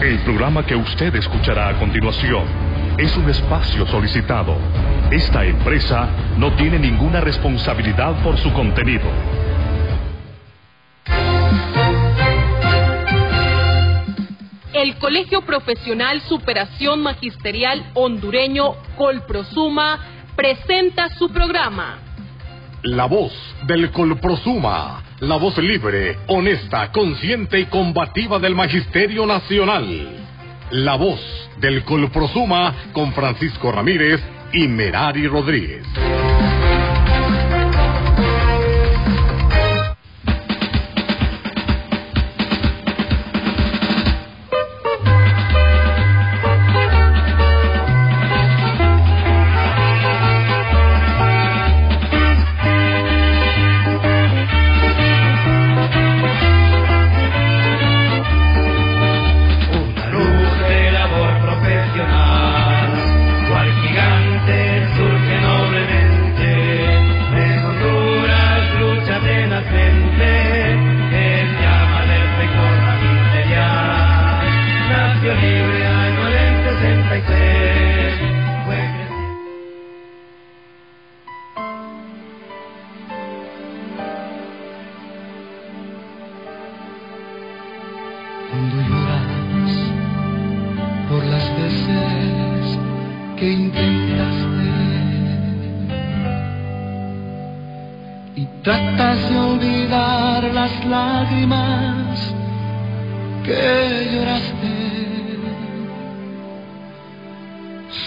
El programa que usted escuchará a continuación es un espacio solicitado. Esta empresa no tiene ninguna responsabilidad por su contenido. El Colegio Profesional Superación Magisterial Hondureño Colprosuma presenta su programa. La voz del Colprosuma, la voz libre, honesta, consciente y combativa del Magisterio Nacional. La voz del Colprosuma con Francisco Ramírez y Merari Rodríguez.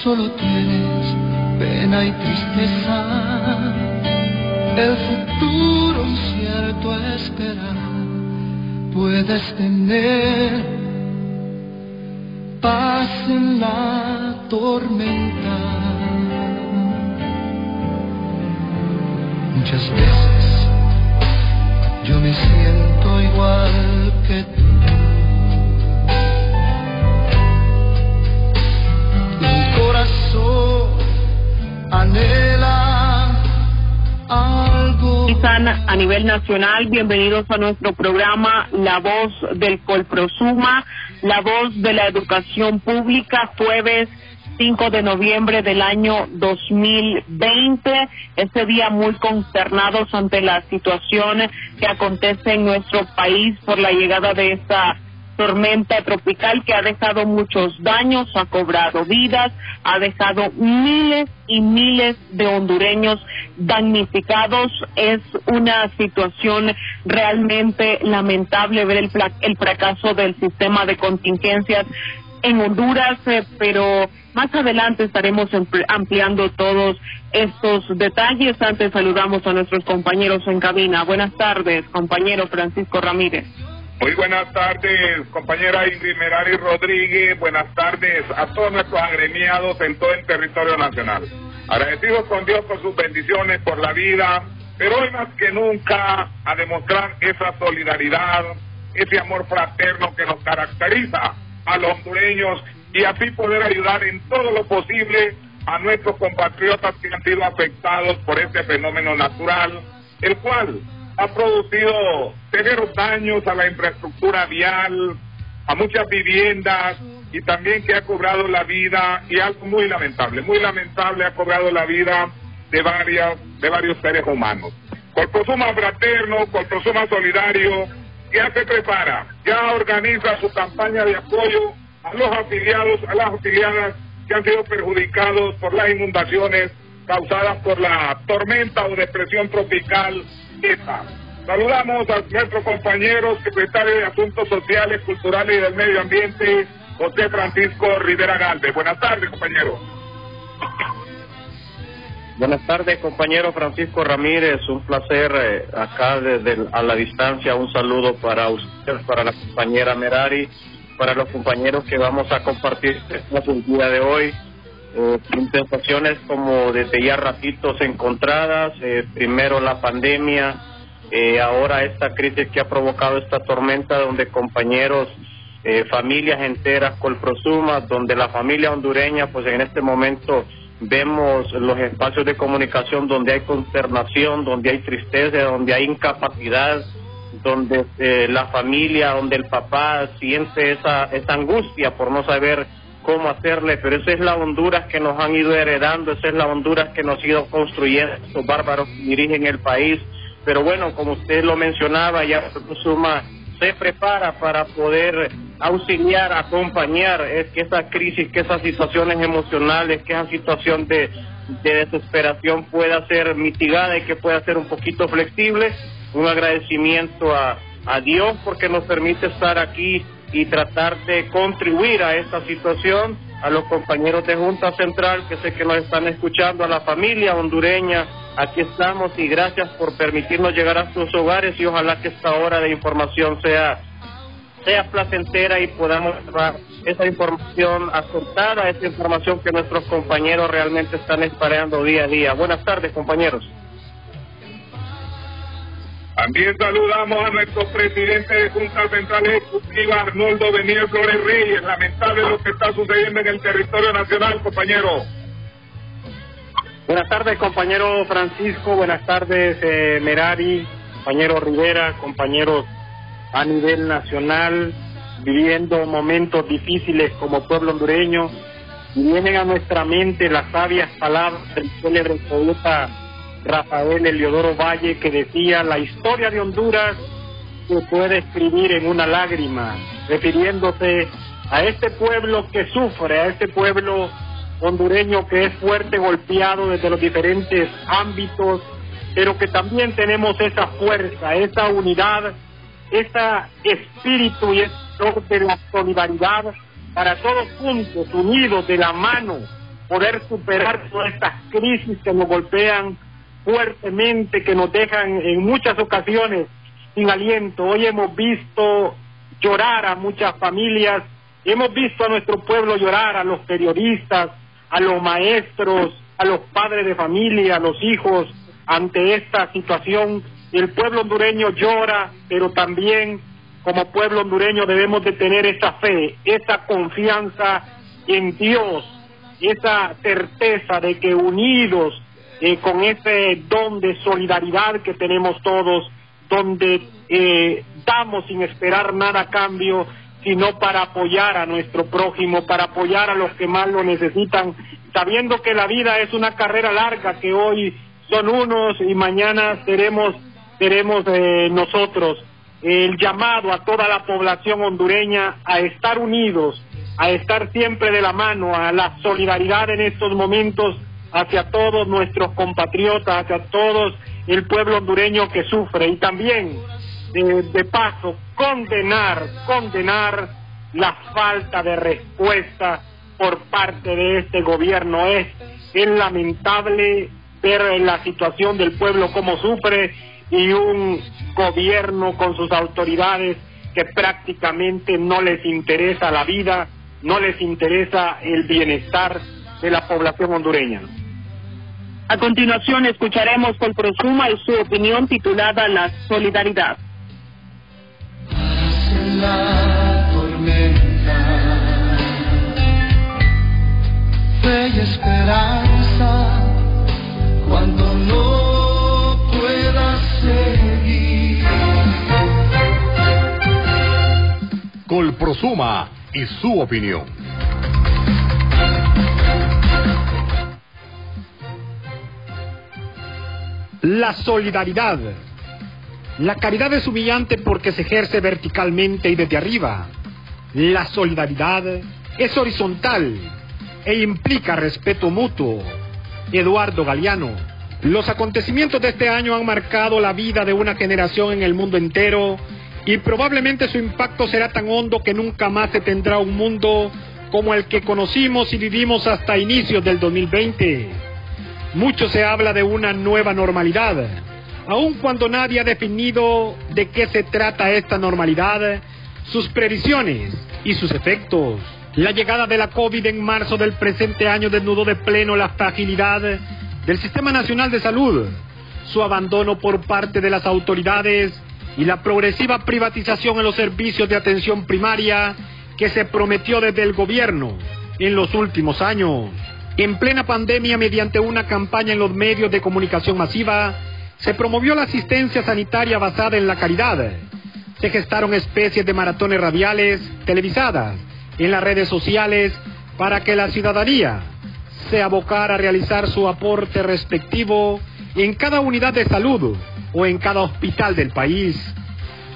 Solo tienes pena y tristeza, el futuro incierto a esperar puedes tener paz en la tormenta. Muchas veces yo me siento igual que tú. Izan, a nivel nacional, bienvenidos a nuestro programa La Voz del Colprosuma, La Voz de la Educación Pública, jueves 5 de noviembre del año 2020. Este día muy consternados ante la situación que acontece en nuestro país por la llegada de esta tormenta tropical que ha dejado muchos daños, ha cobrado vidas, ha dejado miles y miles de hondureños damnificados. Es una situación realmente lamentable ver el, el fracaso del sistema de contingencias en Honduras, eh, pero más adelante estaremos ampli- ampliando todos estos detalles. Antes saludamos a nuestros compañeros en cabina. Buenas tardes, compañero Francisco Ramírez. Muy buenas tardes, compañera Ingrid Merari Rodríguez. Buenas tardes a todos nuestros agremiados en todo el territorio nacional. Agradecidos con Dios por sus bendiciones, por la vida, pero hoy más que nunca a demostrar esa solidaridad, ese amor fraterno que nos caracteriza a los hondureños y así poder ayudar en todo lo posible a nuestros compatriotas que han sido afectados por este fenómeno natural, el cual ha producido severos daños a la infraestructura vial, a muchas viviendas y también que ha cobrado la vida y algo muy lamentable, muy lamentable ha cobrado la vida de varias de varios seres humanos. Corposuma fraterno, Corposuma solidario, ya se prepara, ya organiza su campaña de apoyo a los afiliados, a las afiliadas que han sido perjudicados por las inundaciones causadas por la tormenta o depresión tropical Saludamos a nuestro compañero secretario de Asuntos Sociales, Culturales y del Medio Ambiente, José Francisco Rivera Galvez. Buenas tardes, compañero. Buenas tardes, compañero Francisco Ramírez. Un placer eh, acá desde a la distancia. Un saludo para usted, para la compañera Merari, para los compañeros que vamos a compartir el día de hoy. Eh, sensaciones como desde ya ratitos encontradas. eh, primero la pandemia, eh, ahora esta crisis que ha provocado esta tormenta, donde compañeros eh, familias enteras colprosumas, donde la familia hondureña, pues en este momento vemos los espacios de comunicación donde hay consternación, donde hay tristeza, donde hay incapacidad donde eh, la familia, donde el papá siente esa, esa angustia por no saber cómo hacerle, pero esa es la Honduras que nos han ido heredando, esa es la Honduras que nos ha ido construyendo estos bárbaros que dirigen el país. Pero bueno, como usted lo mencionaba, ya Suma se prepara para poder auxiliar, acompañar, es que esa crisis, que esas situaciones emocionales, que esa situación de, de desesperación pueda ser mitigada y que pueda ser un poquito flexible. Un agradecimiento a Dios porque nos permite estar aquí y tratar de contribuir a esta situación, a los compañeros de Junta Central que sé que nos están escuchando, a la familia hondureña, aquí estamos y gracias por permitirnos llegar a sus hogares y ojalá que esta hora de información sea sea placentera y podamos dar esa información acertada, esa información que nuestros compañeros realmente están esperando día a día. Buenas tardes, compañeros. También saludamos a nuestro presidente de Junta Central Ejecutiva, Arnoldo Beniel Flores Reyes. Lamentable lo que está sucediendo en el territorio nacional, compañero. Buenas tardes, compañero Francisco. Buenas tardes, eh, Merari, compañero Rivera, compañeros a nivel nacional, viviendo momentos difíciles como pueblo hondureño. Vienen a nuestra mente las sabias palabras del célebre poeta Rafael Eliodoro Valle que decía la historia de Honduras se puede escribir en una lágrima, refiriéndose a este pueblo que sufre, a este pueblo hondureño que es fuerte, golpeado desde los diferentes ámbitos, pero que también tenemos esa fuerza, esa unidad, ese espíritu y de la solidaridad para todos juntos, unidos de la mano, poder superar todas estas crisis que nos golpean fuertemente, que nos dejan en muchas ocasiones sin aliento. Hoy hemos visto llorar a muchas familias, hemos visto a nuestro pueblo llorar, a los periodistas, a los maestros, a los padres de familia, a los hijos, ante esta situación. El pueblo hondureño llora, pero también como pueblo hondureño debemos de tener esa fe, esa confianza en Dios, esa certeza de que unidos eh, con ese don de solidaridad que tenemos todos, donde eh, damos sin esperar nada a cambio, sino para apoyar a nuestro prójimo, para apoyar a los que más lo necesitan, sabiendo que la vida es una carrera larga, que hoy son unos y mañana seremos, seremos eh, nosotros. El llamado a toda la población hondureña a estar unidos, a estar siempre de la mano, a la solidaridad en estos momentos hacia todos nuestros compatriotas, hacia todos el pueblo hondureño que sufre y también de, paso condenar, condenar la falta de respuesta por parte de este gobierno. Es, es lamentable ver la situación del pueblo como sufre y un gobierno con sus autoridades que prácticamente no les interesa la vida, no les interesa el bienestar de la población hondureña. A continuación escucharemos con Prosuma y su opinión titulada La Solidaridad. La tormenta, fe y esperanza cuando no pueda seguir. Colprosuma y su opinión. La solidaridad. La caridad es humillante porque se ejerce verticalmente y desde arriba. La solidaridad es horizontal e implica respeto mutuo. Eduardo Galeano. Los acontecimientos de este año han marcado la vida de una generación en el mundo entero y probablemente su impacto será tan hondo que nunca más se tendrá un mundo como el que conocimos y vivimos hasta inicios del 2020. Mucho se habla de una nueva normalidad, aun cuando nadie ha definido de qué se trata esta normalidad, sus previsiones y sus efectos. La llegada de la COVID en marzo del presente año desnudó de pleno la fragilidad del Sistema Nacional de Salud, su abandono por parte de las autoridades y la progresiva privatización en los servicios de atención primaria que se prometió desde el gobierno en los últimos años. En plena pandemia, mediante una campaña en los medios de comunicación masiva, se promovió la asistencia sanitaria basada en la caridad se gestaron especies de maratones radiales televisadas en las redes sociales para que la ciudadanía se abocara a realizar su aporte respectivo en cada unidad de salud o en cada hospital del país.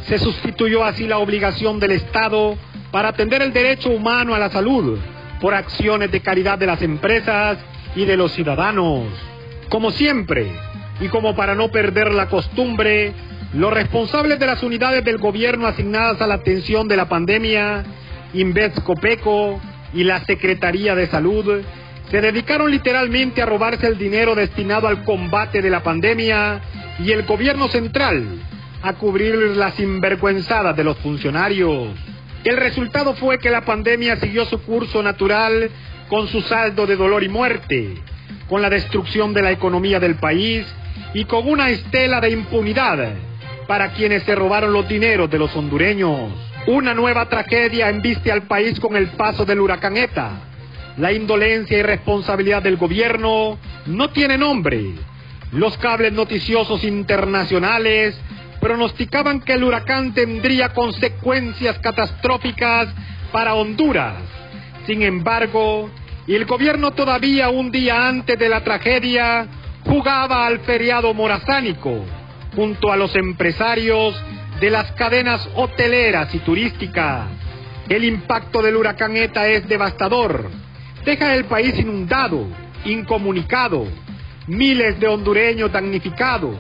Se sustituyó así la obligación del Estado para atender el derecho humano a la salud por acciones de caridad de las empresas y de los ciudadanos. Como siempre, y como para no perder la costumbre, los responsables de las unidades del gobierno asignadas a la atención de la pandemia, Invescopeco y la Secretaría de Salud, se dedicaron literalmente a robarse el dinero destinado al combate de la pandemia y el gobierno central a cubrir las sinvergüenzadas de los funcionarios. El resultado fue que la pandemia siguió su curso natural con su saldo de dolor y muerte, con la destrucción de la economía del país y con una estela de impunidad para quienes se robaron los dineros de los hondureños. Una nueva tragedia embiste al país con el paso del huracán ETA. La indolencia y responsabilidad del gobierno no tiene nombre. Los cables noticiosos internacionales pronosticaban que el huracán tendría consecuencias catastróficas para Honduras. Sin embargo, el gobierno todavía un día antes de la tragedia jugaba al feriado morazánico junto a los empresarios de las cadenas hoteleras y turísticas. El impacto del huracán ETA es devastador. Deja el país inundado, incomunicado, miles de hondureños damnificados,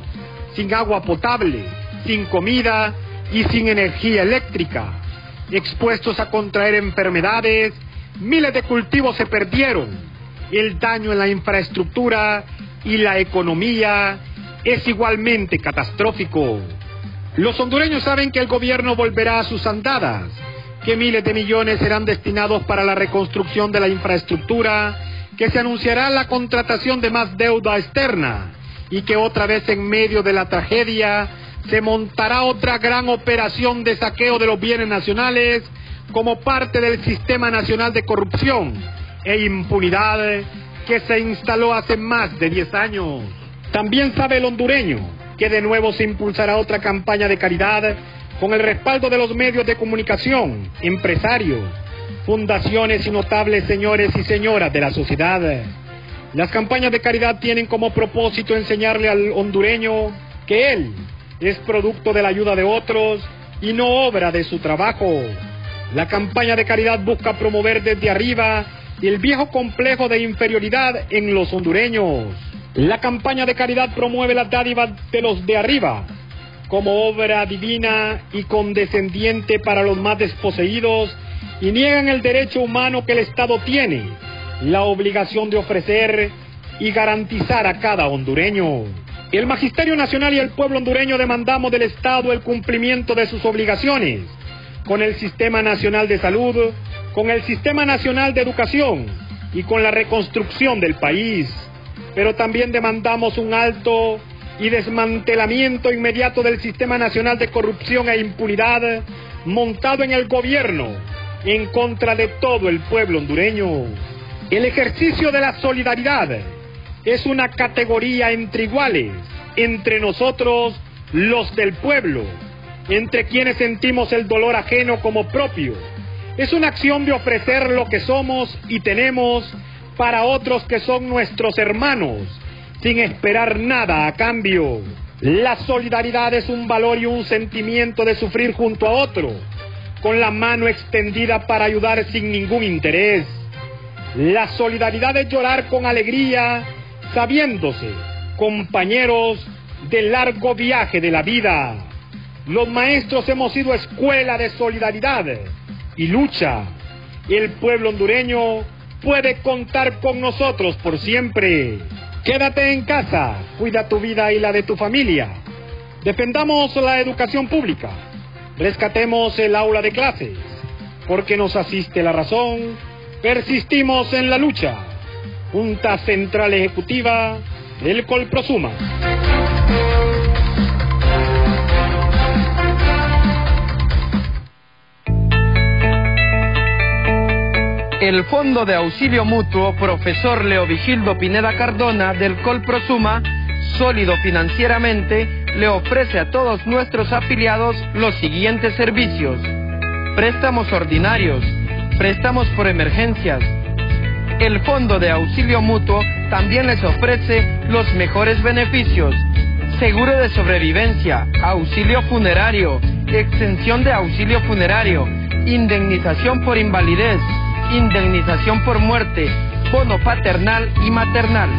sin agua potable, sin comida y sin energía eléctrica, expuestos a contraer enfermedades, miles de cultivos se perdieron, el daño en la infraestructura y la economía es igualmente catastrófico. Los hondureños saben que el gobierno volverá a sus andadas, que miles de millones serán destinados para la reconstrucción de la infraestructura, que se anunciará la contratación de más deuda externa y que otra vez en medio de la tragedia se montará otra gran operación de saqueo de los bienes nacionales como parte del sistema nacional de corrupción e impunidad que se instaló hace más de 10 años. También sabe el hondureño que de nuevo se impulsará otra campaña de caridad con el respaldo de los medios de comunicación, empresarios, fundaciones y notables señores y señoras de la sociedad. Las campañas de caridad tienen como propósito enseñarle al hondureño que él es producto de la ayuda de otros y no obra de su trabajo. La campaña de caridad busca promover desde arriba el viejo complejo de inferioridad en los hondureños. La campaña de caridad promueve la dádiva de los de arriba como obra divina y condescendiente para los más desposeídos y niegan el derecho humano que el Estado tiene, la obligación de ofrecer y garantizar a cada hondureño. El Magisterio Nacional y el pueblo hondureño demandamos del Estado el cumplimiento de sus obligaciones con el Sistema Nacional de Salud, con el Sistema Nacional de Educación y con la reconstrucción del país pero también demandamos un alto y desmantelamiento inmediato del sistema nacional de corrupción e impunidad montado en el gobierno en contra de todo el pueblo hondureño. El ejercicio de la solidaridad es una categoría entre iguales, entre nosotros los del pueblo, entre quienes sentimos el dolor ajeno como propio. Es una acción de ofrecer lo que somos y tenemos para otros que son nuestros hermanos, sin esperar nada a cambio. La solidaridad es un valor y un sentimiento de sufrir junto a otro, con la mano extendida para ayudar sin ningún interés. La solidaridad es llorar con alegría, sabiéndose compañeros del largo viaje de la vida. Los maestros hemos sido escuela de solidaridad y lucha. El pueblo hondureño puede contar con nosotros por siempre. Quédate en casa, cuida tu vida y la de tu familia. Defendamos la educación pública. Rescatemos el aula de clases. Porque nos asiste la razón, persistimos en la lucha. Junta Central Ejecutiva del Colprosuma. el Fondo de Auxilio Mutuo Profesor Leovigildo Pineda Cardona del Colprosuma, sólido financieramente, le ofrece a todos nuestros afiliados los siguientes servicios. Préstamos ordinarios, préstamos por emergencias. El Fondo de Auxilio Mutuo también les ofrece los mejores beneficios. Seguro de sobrevivencia, auxilio funerario, extensión de auxilio funerario, indemnización por invalidez, indemnización por muerte, bono paternal y maternal.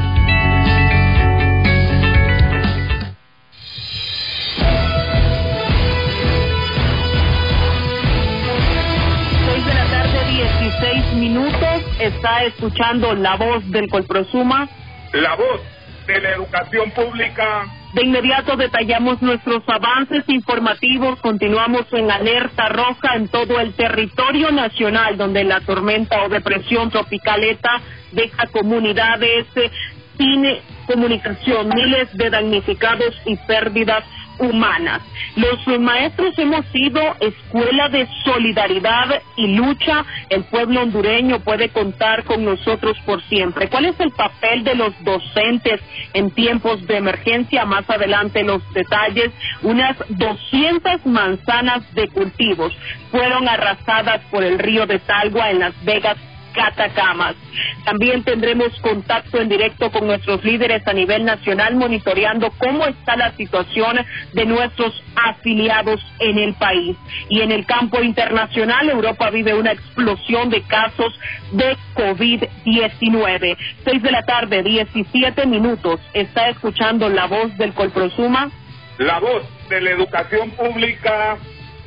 De la tarde, 16 minutos. Está escuchando la voz del Colprosuma. La voz de la educación pública. De inmediato detallamos nuestros avances informativos. Continuamos en alerta roja en todo el territorio nacional, donde la tormenta o depresión tropical ETA deja comunidades eh, sin comunicación, miles de damnificados y pérdidas humanas. Los maestros hemos sido escuela de solidaridad y lucha. El pueblo hondureño puede contar con nosotros por siempre. ¿Cuál es el papel de los docentes en tiempos de emergencia? Más adelante los detalles. Unas 200 manzanas de cultivos fueron arrasadas por el río de Talgua en Las Vegas, Catacamas. También tendremos contacto en directo con nuestros líderes a nivel nacional monitoreando cómo está la situación de nuestros afiliados en el país. Y en el campo internacional, Europa vive una explosión de casos de COVID-19. Seis de la tarde, 17 minutos. Está escuchando la voz del Colprosuma. La voz de la educación pública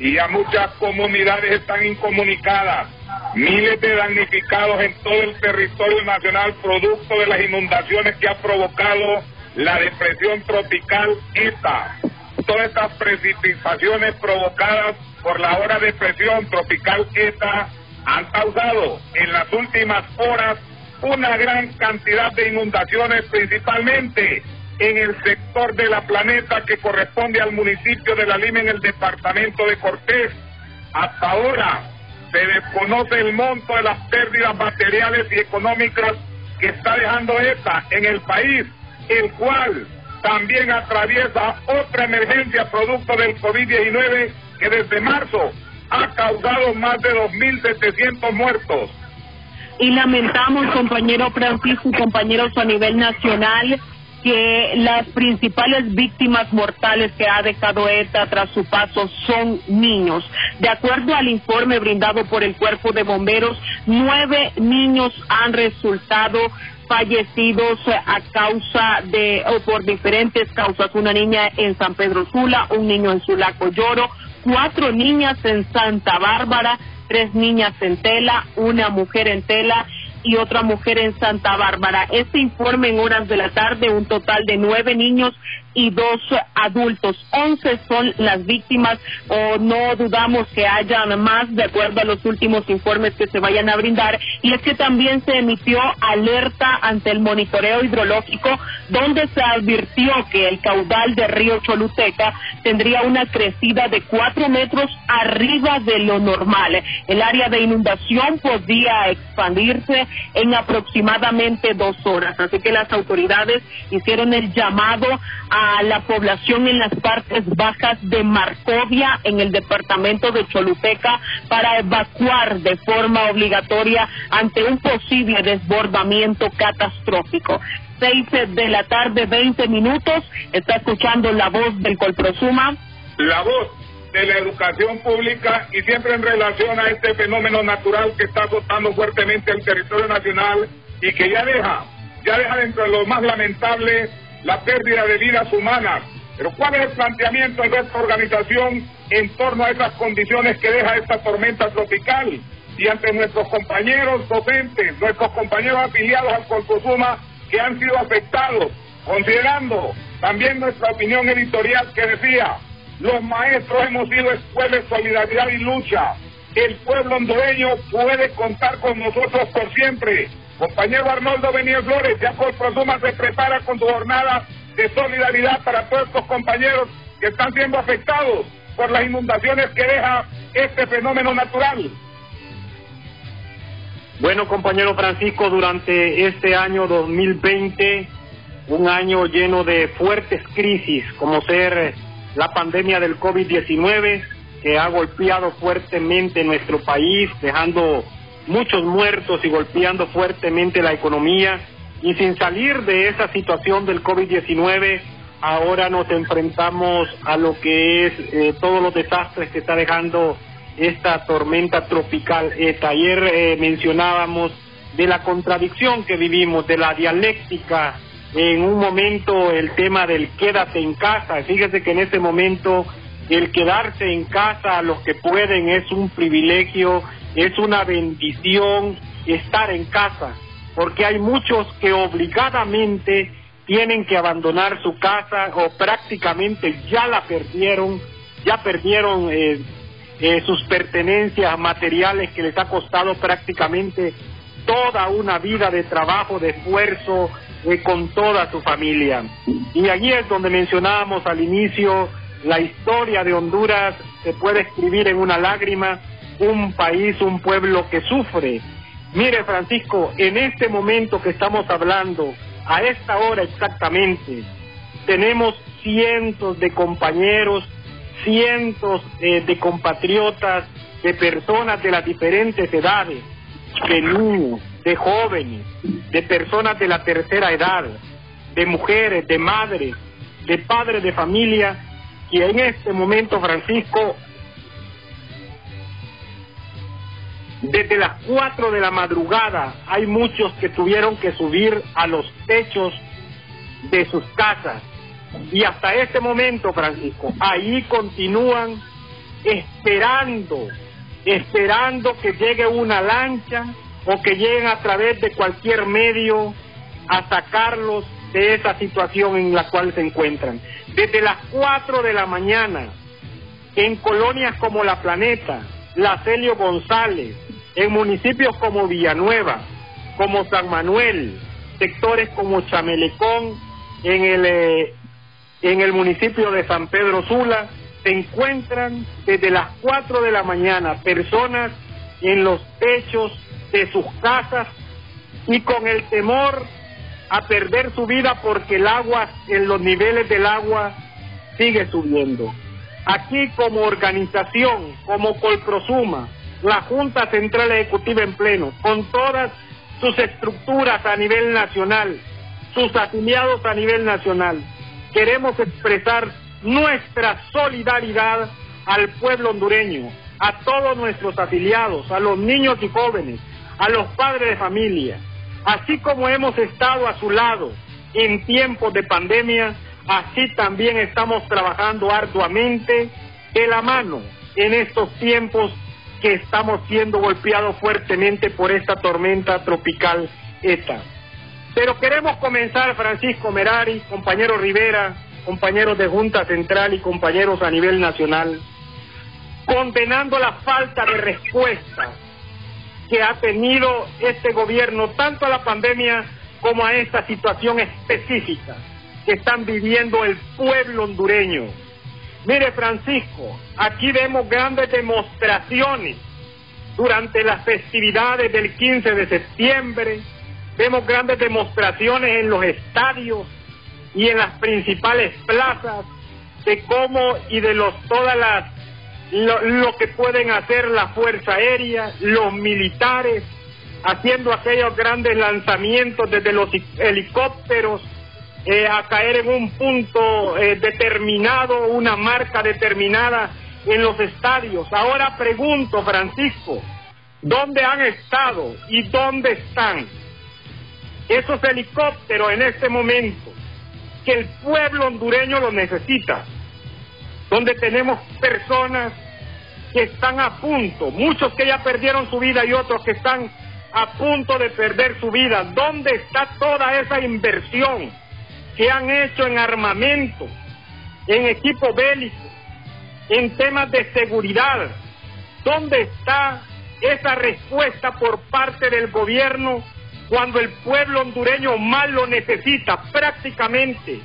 y ya muchas comunidades están incomunicadas. Miles de damnificados en todo el territorio nacional producto de las inundaciones que ha provocado la depresión tropical ETA. Todas estas precipitaciones provocadas por la hora de presión tropical ETA han causado en las últimas horas una gran cantidad de inundaciones, principalmente en el sector de la planeta que corresponde al municipio de La Lima en el departamento de Cortés. Hasta ahora se desconoce el monto de las pérdidas materiales y económicas que está dejando esta en el país, el cual también atraviesa otra emergencia producto del COVID-19 que desde marzo ha causado más de 2.700 muertos. Y lamentamos, compañero Francisco y compañeros a nivel nacional, que las principales víctimas mortales que ha dejado ETA tras su paso son niños. De acuerdo al informe brindado por el Cuerpo de Bomberos, nueve niños han resultado fallecidos a causa de, o por diferentes causas. Una niña en San Pedro Sula, un niño en Sulaco Lloro, cuatro niñas en Santa Bárbara, tres niñas en Tela, una mujer en Tela y otra mujer en Santa Bárbara. Este informe en horas de la tarde, un total de nueve niños y dos adultos. Once son las víctimas o no dudamos que hayan más de acuerdo a los últimos informes que se vayan a brindar. Y es que también se emitió alerta ante el monitoreo hidrológico donde se advirtió que el caudal del río Choluteca tendría una crecida de cuatro metros arriba de lo normal. El área de inundación podía expandirse en aproximadamente dos horas. Así que las autoridades hicieron el llamado la población en las partes bajas de Marcovia, en el departamento de Choluteca, para evacuar de forma obligatoria ante un posible desbordamiento catastrófico. Seis de la tarde, 20 minutos. Está escuchando la voz del Colprosuma. La voz de la educación pública y siempre en relación a este fenómeno natural que está azotando fuertemente el territorio nacional y que ya deja, ya deja dentro de lo más lamentable la pérdida de vidas humanas. Pero ¿cuál es el planteamiento de nuestra organización en torno a esas condiciones que deja esta tormenta tropical? Y ante nuestros compañeros docentes, nuestros compañeros afiliados al Colcosuma que han sido afectados, considerando también nuestra opinión editorial que decía, los maestros hemos sido escuela de solidaridad y lucha. El pueblo hondureño puede contar con nosotros por siempre. Compañero Arnoldo Benítez Flores, ya por Prosuma se prepara con su jornada de solidaridad para todos estos compañeros que están siendo afectados por las inundaciones que deja este fenómeno natural. Bueno, compañero Francisco, durante este año 2020 un año lleno de fuertes crisis, como ser la pandemia del COVID-19, que ha golpeado fuertemente nuestro país, dejando muchos muertos y golpeando fuertemente la economía. Y sin salir de esa situación del COVID-19, ahora nos enfrentamos a lo que es eh, todos los desastres que está dejando esta tormenta tropical. ETA. Ayer eh, mencionábamos de la contradicción que vivimos, de la dialéctica. En un momento el tema del quédate en casa. Fíjese que en ese momento el quedarse en casa a los que pueden es un privilegio, es una bendición estar en casa, porque hay muchos que obligadamente tienen que abandonar su casa o prácticamente ya la perdieron, ya perdieron eh, eh, sus pertenencias materiales que les ha costado prácticamente toda una vida de trabajo, de esfuerzo eh, con toda su familia. Y allí es donde mencionábamos al inicio, la historia de Honduras se puede escribir en una lágrima, un país, un pueblo que sufre. Mire, Francisco, en este momento que estamos hablando, a esta hora exactamente, tenemos cientos de compañeros, cientos eh, de compatriotas, de personas de las diferentes edades, de niños, de jóvenes, de personas de la tercera edad, de mujeres, de madres, de padres de familia, que en este momento, Francisco, desde las cuatro de la madrugada hay muchos que tuvieron que subir a los techos de sus casas. Y hasta este momento, Francisco, ahí continúan esperando esperando que llegue una lancha o que lleguen a través de cualquier medio a sacarlos de esa situación en la cual se encuentran. Desde las 4 de la mañana, en colonias como La Planeta, La Celio González, en municipios como Villanueva, como San Manuel, sectores como Chamelecón, en el, eh, en el municipio de San Pedro Sula, se encuentran desde las 4 de la mañana personas en los techos de sus casas y con el temor a perder su vida porque el agua, en los niveles del agua sigue subiendo. Aquí como organización, como Colprosuma, la Junta Central Ejecutiva en pleno, con todas sus estructuras a nivel nacional, sus afiliados a nivel nacional, queremos expresar nuestra solidaridad al pueblo hondureño, a todos nuestros afiliados, a los niños y jóvenes, a los padres de familia, así como hemos estado a su lado en tiempos de pandemia, así también estamos trabajando arduamente de la mano en estos tiempos que estamos siendo golpeados fuertemente por esta tormenta tropical ETA. Pero queremos comenzar, Francisco Merari, compañero Rivera, compañeros de Junta Central y compañeros a nivel nacional, condenando la falta de respuesta que ha tenido este gobierno tanto a la pandemia como a esta situación específica que están viviendo el pueblo hondureño. Mire Francisco, aquí vemos grandes demostraciones durante las festividades del 15 de septiembre, vemos grandes demostraciones en los estadios, y en las principales plazas de cómo y de los todas las lo, que pueden hacer la fuerza aérea, los militares, haciendo aquellos grandes lanzamientos desde los helicópteros eh, a caer en un punto eh, determinado, una marca determinada en los estadios. Ahora pregunto, Francisco, ¿dónde han estado y dónde están esos helicópteros en este momento? que el pueblo hondureño lo necesita, donde tenemos personas que están a punto, muchos que ya perdieron su vida y otros que están a punto de perder su vida. ¿Dónde está toda esa inversión que han hecho en armamento, en equipo bélico, en temas de seguridad? ¿Dónde está esa respuesta por parte del gobierno cuando el pueblo hondureño más lo necesita prácticamente.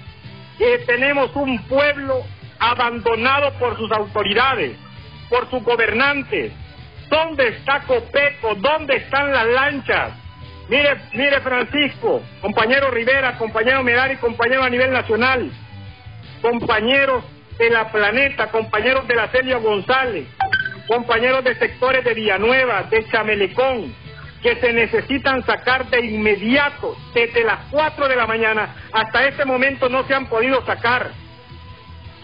Eh, tenemos un pueblo abandonado por sus autoridades, por sus gobernantes. ¿Dónde está Copeco? ¿Dónde están las lanchas Mire, mire Francisco, compañero Rivera, compañero Medari, compañero a nivel nacional, compañeros de la Planeta, compañeros de la Celia González, compañeros de sectores de Villanueva, de Chamelecón, que se necesitan sacar de inmediato, desde las 4 de la mañana hasta este momento no se han podido sacar.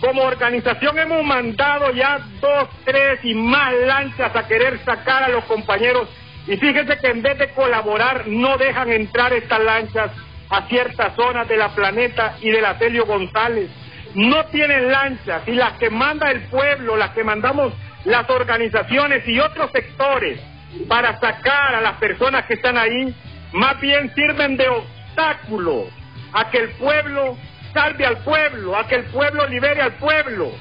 Como organización hemos mandado ya dos, tres y más lanchas a querer sacar a los compañeros y fíjense que en vez de colaborar no dejan entrar estas lanchas a ciertas zonas de la planeta y de la Celio González. No tienen lanchas y las que manda el pueblo, las que mandamos las organizaciones y otros sectores para sacar a las personas que están ahí, más bien sirven de obstáculo a que el pueblo salve al pueblo, a que el pueblo libere al pueblo.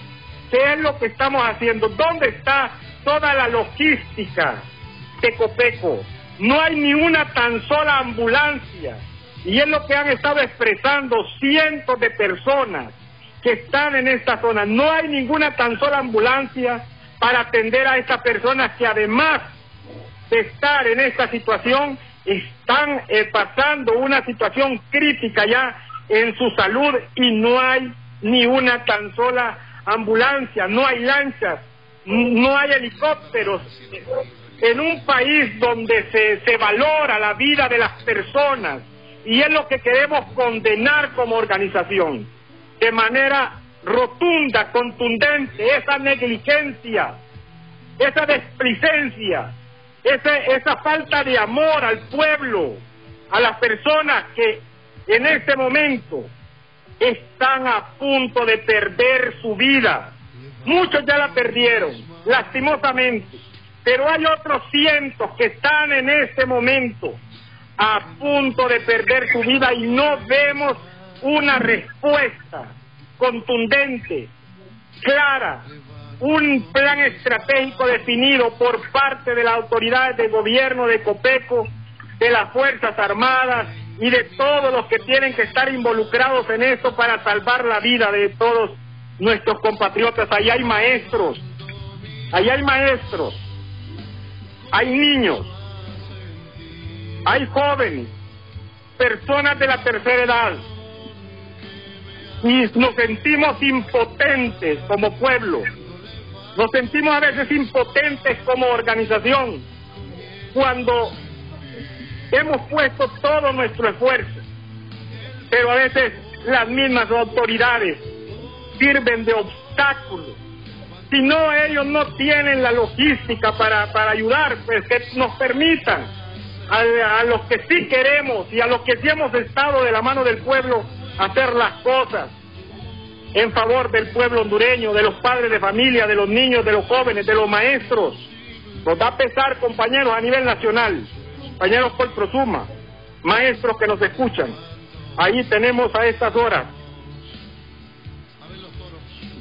¿Qué es lo que estamos haciendo? ¿Dónde está toda la logística de Copeco? No hay ni una tan sola ambulancia. Y es lo que han estado expresando cientos de personas que están en esta zona. No hay ninguna tan sola ambulancia para atender a estas personas que además de estar en esta situación están eh, pasando una situación crítica ya en su salud y no hay ni una tan sola ambulancia, no hay lanchas, no hay helicópteros. En un país donde se, se valora la vida de las personas y es lo que queremos condenar como organización de manera rotunda, contundente, esa negligencia, esa desplicencia, ese, esa falta de amor al pueblo, a las personas que en este momento están a punto de perder su vida. Muchos ya la perdieron, lastimosamente, pero hay otros cientos que están en este momento a punto de perder su vida y no vemos una respuesta contundente, clara, un plan estratégico definido por parte de las autoridades de gobierno de Copeco, de las Fuerzas Armadas y de todos los que tienen que estar involucrados en esto para salvar la vida de todos nuestros compatriotas. Ahí hay maestros, ahí hay maestros, hay niños, hay jóvenes, personas de la tercera edad. Y nos sentimos impotentes como pueblo nos sentimos a veces impotentes como organización cuando hemos puesto todo nuestro esfuerzo, pero a veces las mismas autoridades sirven de obstáculo. Si no, ellos no tienen la logística para, para ayudar, pues que nos permitan a, a los que sí queremos y a los que sí hemos estado de la mano del pueblo hacer las cosas en favor del pueblo hondureño, de los padres de familia, de los niños, de los jóvenes, de los maestros. Nos da pesar, compañeros, a nivel nacional, compañeros por Prosuma, maestros que nos escuchan. Ahí tenemos a estas horas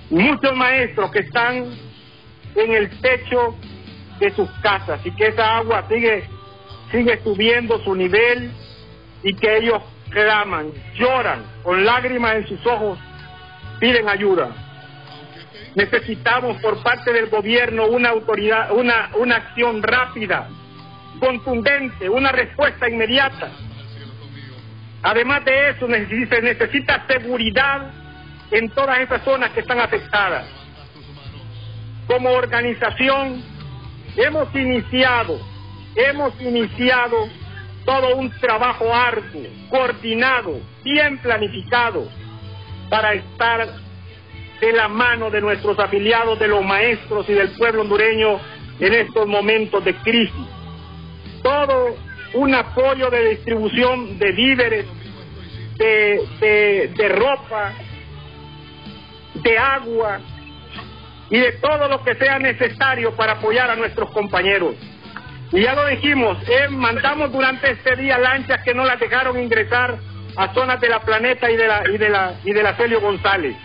muchos maestros que están en el techo de sus casas y que esa agua sigue, sigue subiendo su nivel y que ellos claman, lloran con lágrimas en sus ojos piden ayuda. Necesitamos por parte del gobierno una autoridad, una, una acción rápida, contundente, una respuesta inmediata. Además de eso, se necesita seguridad en todas esas zonas que están afectadas. Como organización, hemos iniciado, hemos iniciado todo un trabajo arduo, coordinado, bien planificado, para estar de la mano de nuestros afiliados, de los maestros y del pueblo hondureño en estos momentos de crisis. Todo un apoyo de distribución de víveres, de, de, ropa, de agua y de todo lo que sea necesario para apoyar a nuestros compañeros. Y ya lo dijimos, eh, mandamos durante este día lanchas que no las dejaron ingresar a zonas de la Planeta y de la, y de la, y de la Celio González.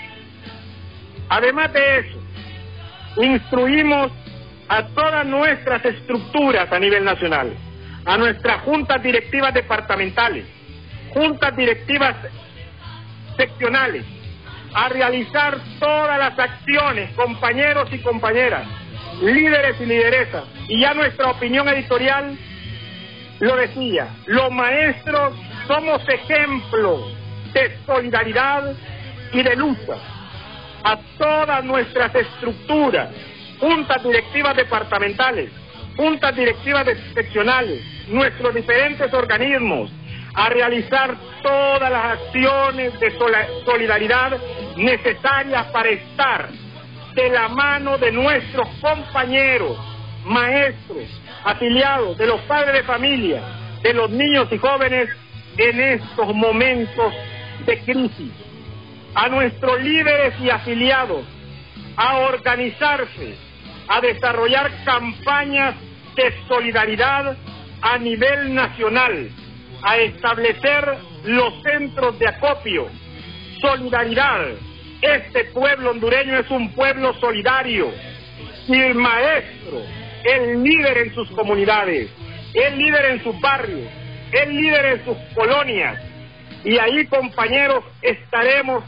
Además de eso, instruimos a todas nuestras estructuras a nivel nacional, a nuestras juntas directivas departamentales, juntas directivas seccionales, a realizar todas las acciones, compañeros y compañeras, líderes y lideresas. Y ya nuestra opinión editorial lo decía, los maestros somos ejemplo de solidaridad y de lucha. A todas nuestras estructuras, juntas directivas departamentales, juntas directivas seccionales, nuestros diferentes organismos, a realizar todas las acciones de solidaridad necesarias para estar de la mano de nuestros compañeros, maestros, afiliados, de los padres de familia, de los niños y jóvenes en estos momentos de crisis. A nuestros líderes y afiliados a organizarse, a desarrollar campañas de solidaridad a nivel nacional, a establecer los centros de acopio, solidaridad. Este pueblo hondureño es un pueblo solidario y el maestro, el líder en sus comunidades, el líder en sus barrios, el líder en sus colonias. Y ahí, compañeros, estaremos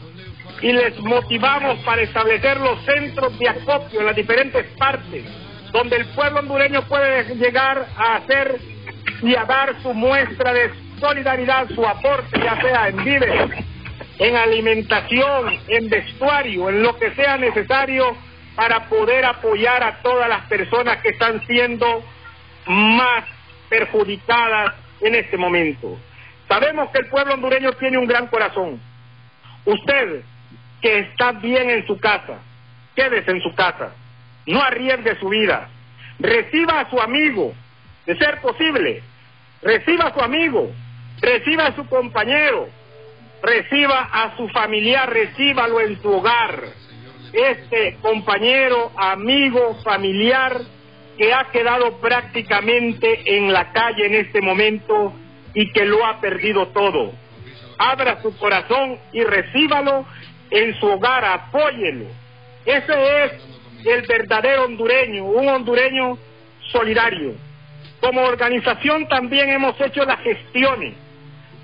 y les motivamos para establecer los centros de acopio en las diferentes partes, donde el pueblo hondureño puede llegar a hacer y a dar su muestra de solidaridad, su aporte, ya sea en víveres, en alimentación, en vestuario, en lo que sea necesario para poder apoyar a todas las personas que están siendo más perjudicadas en este momento. Sabemos que el pueblo hondureño tiene un gran corazón. Usted, que está bien en su casa, quédese en su casa, no arriesgue su vida, reciba a su amigo, de ser posible, reciba a su amigo, reciba a su compañero, reciba a su familiar, recíbalo en su hogar. Este compañero, amigo, familiar que ha quedado prácticamente en la calle en este momento y que lo ha perdido todo. Abra su corazón y recíbalo en su hogar, apóyelo. Ese es el verdadero hondureño, un hondureño solidario. Como organización también hemos hecho las gestiones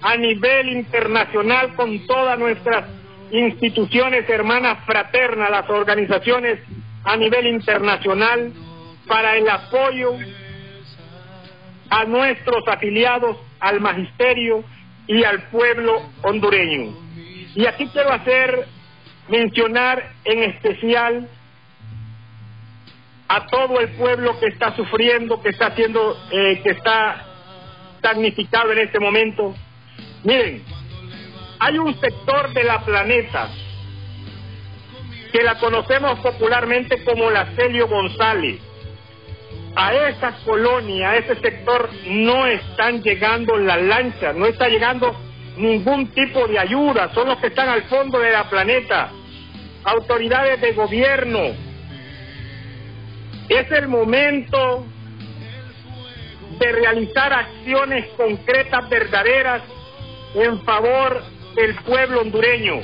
a nivel internacional con todas nuestras instituciones hermanas fraternas, las organizaciones a nivel internacional para el apoyo a nuestros afiliados, al magisterio y al pueblo hondureño. Y aquí quiero hacer mencionar en especial a todo el pueblo que está sufriendo, que está siendo, eh, que está damnificado en este momento, Miren, hay un sector de la planeta que la conocemos popularmente como la Celio González. A esa colonia, a ese sector, no están llegando las lanchas, no está llegando ningún tipo de ayuda, son los que están al fondo de la planeta. Autoridades de gobierno, es el momento de realizar acciones concretas, verdaderas, en favor del pueblo hondureño.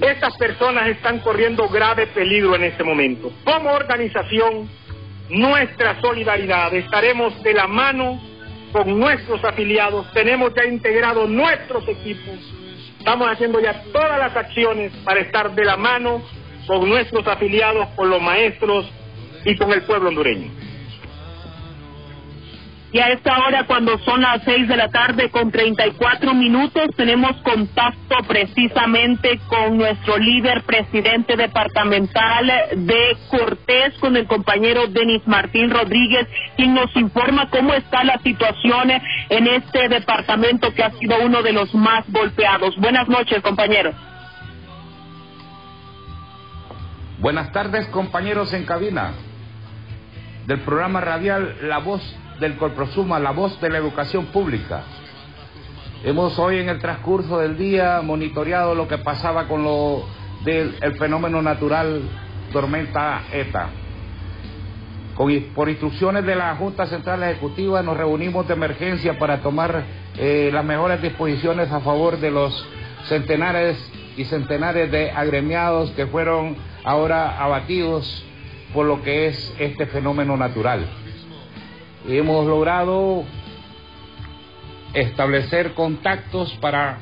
Estas personas están corriendo grave peligro en este momento. Como organización, nuestra solidaridad, estaremos de la mano con nuestros afiliados, tenemos ya integrado nuestros equipos, estamos haciendo ya todas las acciones para estar de la mano con nuestros afiliados, con los maestros y con el pueblo hondureño. Y a esta hora, cuando son las seis de la tarde con 34 minutos, tenemos contacto precisamente con nuestro líder presidente departamental de Cortés, con el compañero Denis Martín Rodríguez, quien nos informa cómo está la situación en este departamento que ha sido uno de los más golpeados. Buenas noches, compañero. Buenas tardes, compañeros en cabina del programa radial La Voz del Corprosuma, la voz de la educación pública. Hemos hoy en el transcurso del día monitoreado lo que pasaba con lo del el fenómeno natural tormenta ETA. Con, por instrucciones de la Junta Central Ejecutiva nos reunimos de emergencia para tomar eh, las mejores disposiciones a favor de los centenares y centenares de agremiados que fueron ahora abatidos por lo que es este fenómeno natural hemos logrado establecer contactos para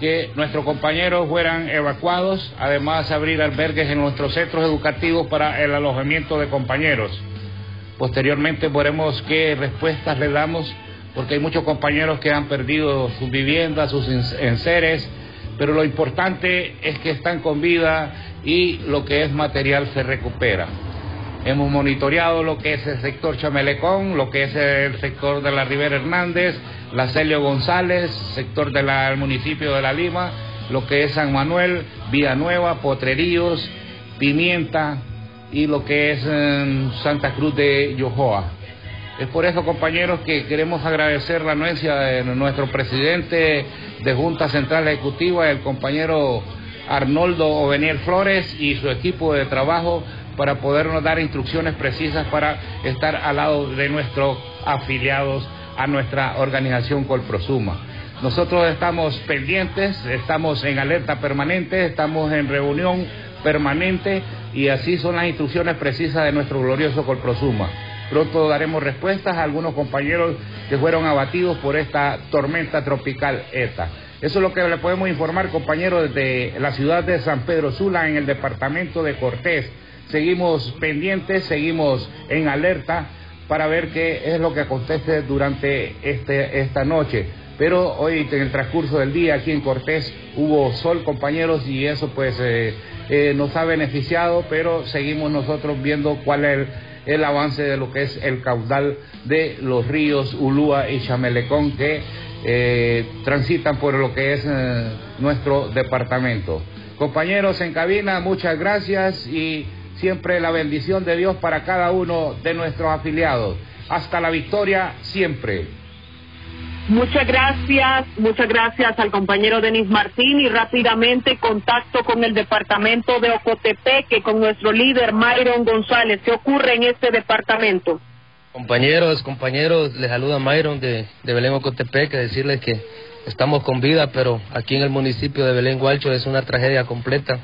que nuestros compañeros fueran evacuados, además abrir albergues en nuestros centros educativos para el alojamiento de compañeros. Posteriormente veremos qué respuestas le damos, porque hay muchos compañeros que han perdido sus viviendas, sus enseres, pero lo importante es que están con vida y lo que es material se recupera. Hemos monitoreado lo que es el sector Chamelecón, lo que es el sector de la Rivera Hernández, la Celio González, sector del municipio de La Lima, lo que es San Manuel, Nueva, Potreríos, Pimienta y lo que es em, Santa Cruz de Yojoa. Es por eso, compañeros, que queremos agradecer la anuencia de nuestro presidente de Junta Central Ejecutiva, el compañero Arnoldo Ovenier Flores y su equipo de trabajo para podernos dar instrucciones precisas para estar al lado de nuestros afiliados a nuestra organización Colprosuma. Nosotros estamos pendientes, estamos en alerta permanente, estamos en reunión permanente y así son las instrucciones precisas de nuestro glorioso Colprosuma. Pronto daremos respuestas a algunos compañeros que fueron abatidos por esta tormenta tropical ETA. Eso es lo que le podemos informar, compañeros, desde la ciudad de San Pedro Sula, en el departamento de Cortés. Seguimos pendientes, seguimos en alerta para ver qué es lo que acontece durante este, esta noche. Pero hoy, en el transcurso del día, aquí en Cortés, hubo sol, compañeros, y eso pues eh, eh, nos ha beneficiado, pero seguimos nosotros viendo cuál es el, avance de lo que es el caudal de los ríos Ulúa y Chamelecón que eh, transitan por lo que es nuestro departamento. Compañeros en cabina, muchas gracias y siempre la bendición de Dios para cada uno de nuestros afiliados. Hasta la victoria siempre. Muchas gracias, muchas gracias al compañero Denis Martín y rápidamente contacto con el departamento de Ocotepeque, con nuestro líder Myron González. ¿Qué ocurre en este departamento? Compañeros, compañeros, les saluda Myron de, de Belén Ocotepeque, decirles que estamos con vida, pero aquí en el municipio de Belén Gualcho es una tragedia completa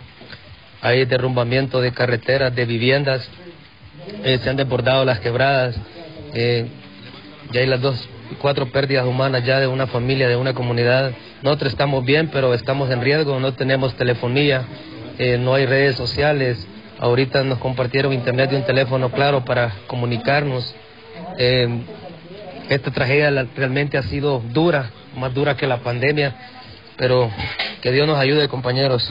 hay derrumbamiento de carreteras, de viviendas, eh, se han desbordado las quebradas, eh, ya hay las dos, cuatro pérdidas humanas ya de una familia, de una comunidad. Nosotros estamos bien, pero estamos en riesgo, no tenemos telefonía, eh, no hay redes sociales. Ahorita nos compartieron internet y un teléfono claro para comunicarnos. esta tragedia realmente ha sido dura, más dura que la pandemia, pero que Dios nos ayude, compañeros.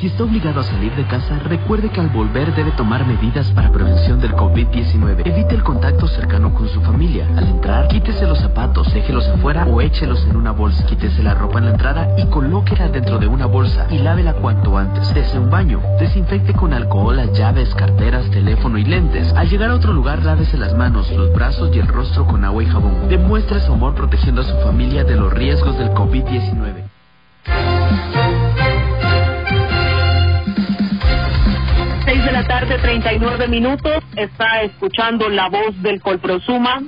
Si está obligado a salir de casa, recuerde que al volver debe tomar medidas para prevención del COVID-19. Evite el contacto cercano con su familia. Al entrar, quítese los zapatos, déjelos afuera o échelos en una bolsa. Quítese la ropa en la entrada y colóquela dentro de una bolsa y lávela cuanto antes. Dese un baño. Desinfecte con alcohol las llaves, carteras, teléfono y lentes. Al llegar a otro lugar, lávese las manos, los brazos y el rostro con agua y jabón. Demuestre su amor protegiendo a su familia de los riesgos del COVID-19. 39 minutos. Está escuchando la voz del Colprosuma.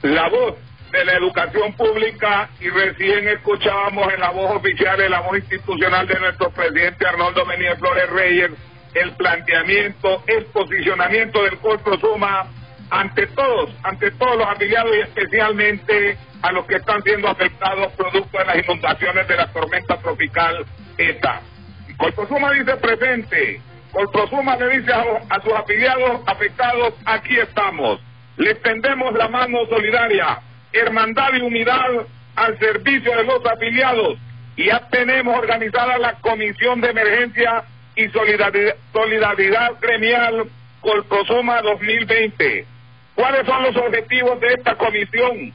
La voz de la educación pública y recién escuchábamos en la voz oficial, en la voz institucional de nuestro presidente Arnoldo Menier Flores Reyes, el planteamiento, el posicionamiento del Colprosuma ante todos, ante todos los afiliados y especialmente a los que están siendo afectados producto de las inundaciones de la tormenta tropical ETA. Colprosuma dice presente, Colprosuma le dice a, sus afiliados afectados, aquí estamos. Le tendemos la mano solidaria, hermandad y unidad al servicio de los afiliados. Y ya tenemos organizada la Comisión de Emergencia y Solidaridad, solidaridad Gremial Colprosuma 2020. ¿Cuáles son los objetivos de esta comisión?